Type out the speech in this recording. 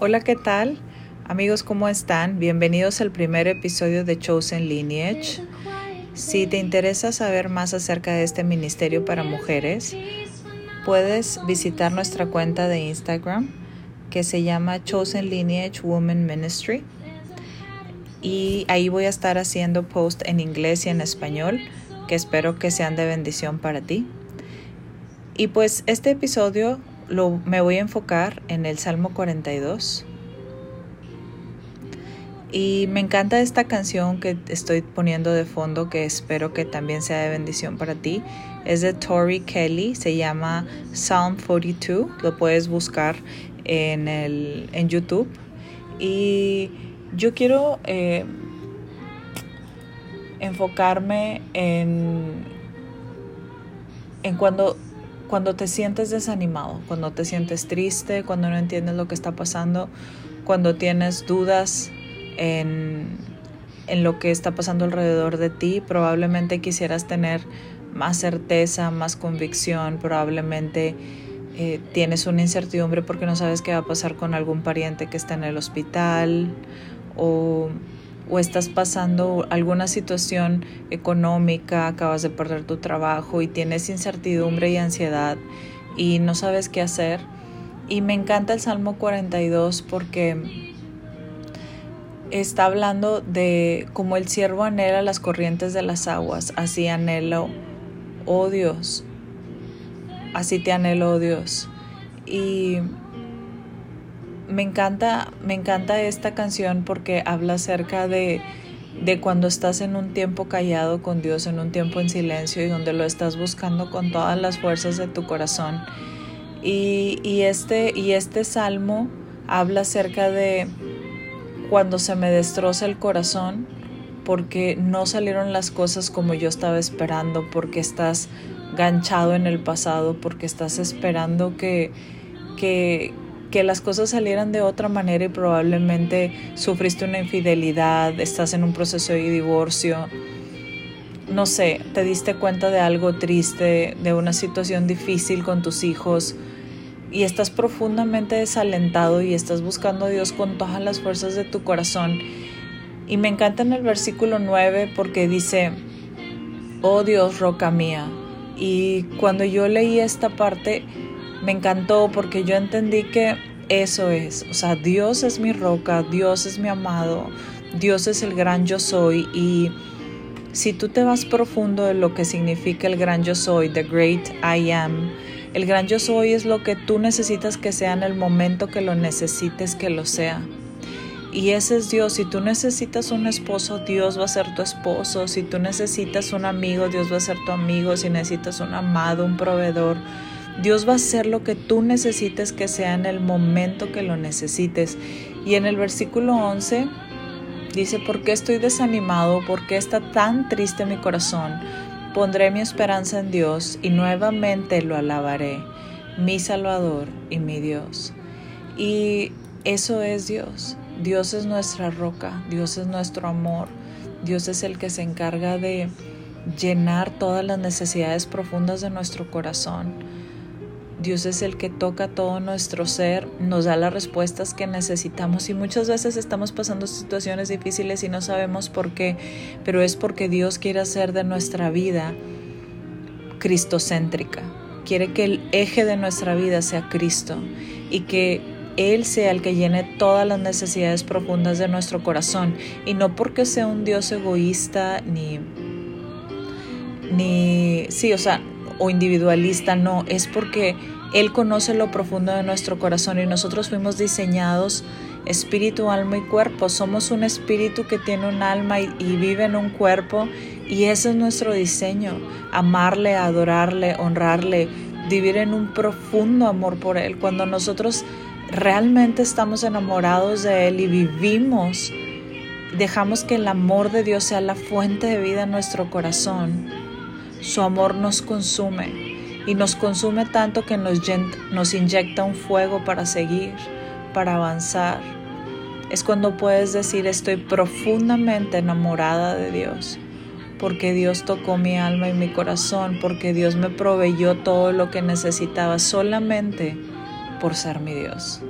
Hola, ¿qué tal? Amigos, ¿cómo están? Bienvenidos al primer episodio de Chosen Lineage. Si te interesa saber más acerca de este ministerio para mujeres, puedes visitar nuestra cuenta de Instagram que se llama Chosen Lineage Women Ministry. Y ahí voy a estar haciendo post en inglés y en español que espero que sean de bendición para ti. Y pues este episodio lo, me voy a enfocar en el Salmo 42. Y me encanta esta canción que estoy poniendo de fondo, que espero que también sea de bendición para ti. Es de Tori Kelly, se llama Psalm 42, lo puedes buscar en, el, en YouTube. Y yo quiero eh, enfocarme en, en cuando cuando te sientes desanimado, cuando te sientes triste, cuando no entiendes lo que está pasando, cuando tienes dudas en, lo que está pasando alrededor de ti, probablemente quisieras tener más certeza, más convicción, probablemente eh, tienes una incertidumbre porque no sabes qué va a pasar con algún pariente que está en el hospital o o estás pasando alguna situación económica, acabas de perder tu trabajo y tienes incertidumbre y ansiedad y no sabes qué hacer. Y me encanta el Salmo 42 porque está hablando de cómo el siervo anhela las corrientes de las aguas, así anhelo, oh Dios, así te anhelo, oh Dios. Y me encanta, me encanta esta canción porque habla acerca de, de cuando estás en un tiempo callado con Dios, en un tiempo en silencio y donde lo estás buscando con todas las fuerzas de tu corazón. Y, y, este, y este salmo habla acerca de cuando se me destroza el corazón porque no salieron las cosas como yo estaba esperando, porque estás ganchado en el pasado, porque estás esperando que, que, que las cosas salieran de otra manera y probablemente sufriste una infidelidad, estás en un proceso de divorcio, no sé, te diste cuenta de algo triste, de una situación difícil con tus hijos y estás profundamente desalentado y estás buscando a Dios con todas las fuerzas de tu corazón. Y me encanta en el versículo 9 porque dice, oh Dios, roca mía. Y cuando yo leí esta parte, me encantó porque yo entendí que eso es, o sea, Dios es mi roca, Dios es mi amado, Dios es el gran yo soy y si tú te vas profundo de lo que significa el gran yo soy, the great I am, el gran yo soy es lo que tú necesitas que sea en el momento que lo necesites que lo sea. Y ese es Dios. Si tú necesitas un esposo, Dios va a ser tu esposo. Si tú necesitas un amigo, Dios va a ser tu amigo. Si necesitas un amado, un proveedor, Dios va a hacer lo que tú necesites que sea en el momento que lo necesites. Y en el versículo 11 dice, ¿por qué estoy desanimado? ¿Por qué está tan triste mi corazón? Pondré mi esperanza en Dios y nuevamente lo alabaré, mi Salvador y mi Dios. Y eso es Dios. Dios es nuestra roca, Dios es nuestro amor, Dios es el que se encarga de llenar todas las necesidades profundas de nuestro corazón. Dios es el que toca todo nuestro ser, nos da las respuestas que necesitamos y muchas veces estamos pasando situaciones difíciles y no sabemos por qué, pero es porque Dios quiere hacer de nuestra vida cristocéntrica. Quiere que el eje de nuestra vida sea Cristo y que Él sea el que llene todas las necesidades profundas de nuestro corazón y no porque sea un Dios egoísta ni ni sí, o sea, o individualista, no, es porque Él conoce lo profundo de nuestro corazón y nosotros fuimos diseñados espíritu, alma y cuerpo. Somos un espíritu que tiene un alma y, vive en un cuerpo y ese es nuestro diseño, amarle, adorarle, honrarle, vivir en un profundo amor por Él. Cuando nosotros realmente estamos enamorados de Él y vivimos, dejamos que el amor de Dios sea la fuente de vida en nuestro corazón su amor nos consume y nos consume tanto que nos, inyecta un fuego para seguir, para avanzar. Es cuando puedes decir estoy profundamente enamorada de Dios, porque Dios tocó mi alma y mi corazón, porque Dios me proveyó todo lo que necesitaba solamente por ser mi Dios.